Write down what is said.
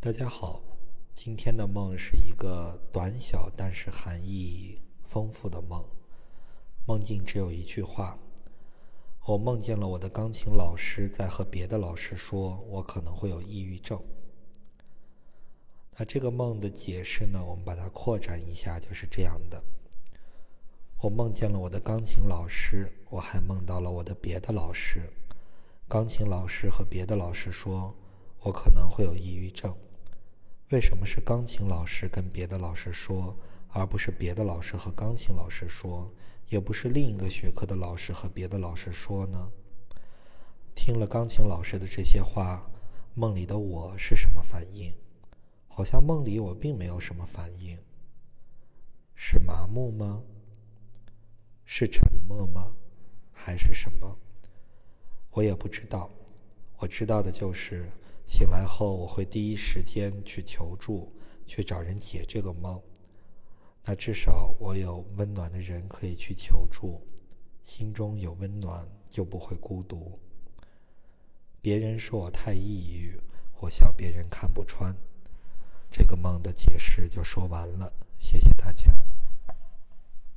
大家好，今天的梦是一个短小但是含义丰富的梦。梦境只有一句话：我梦见了我的钢琴老师在和别的老师说我可能会有抑郁症。那这个梦的解释呢？我们把它扩展一下，就是这样的：我梦见了我的钢琴老师，我还梦到了我的别的老师。钢琴老师和别的老师说我可能会有抑郁症。为什么是钢琴老师跟别的老师说，而不是别的老师和钢琴老师说，也不是另一个学科的老师和别的老师说呢？听了钢琴老师的这些话，梦里的我是什么反应？好像梦里我并没有什么反应。是麻木吗？是沉默吗？还是什么？我也不知道。我知道的就是。醒来后，我会第一时间去求助，去找人解这个梦。那至少我有温暖的人可以去求助，心中有温暖就不会孤独。别人说我太抑郁，我笑别人看不穿。这个梦的解释就说完了，谢谢大家。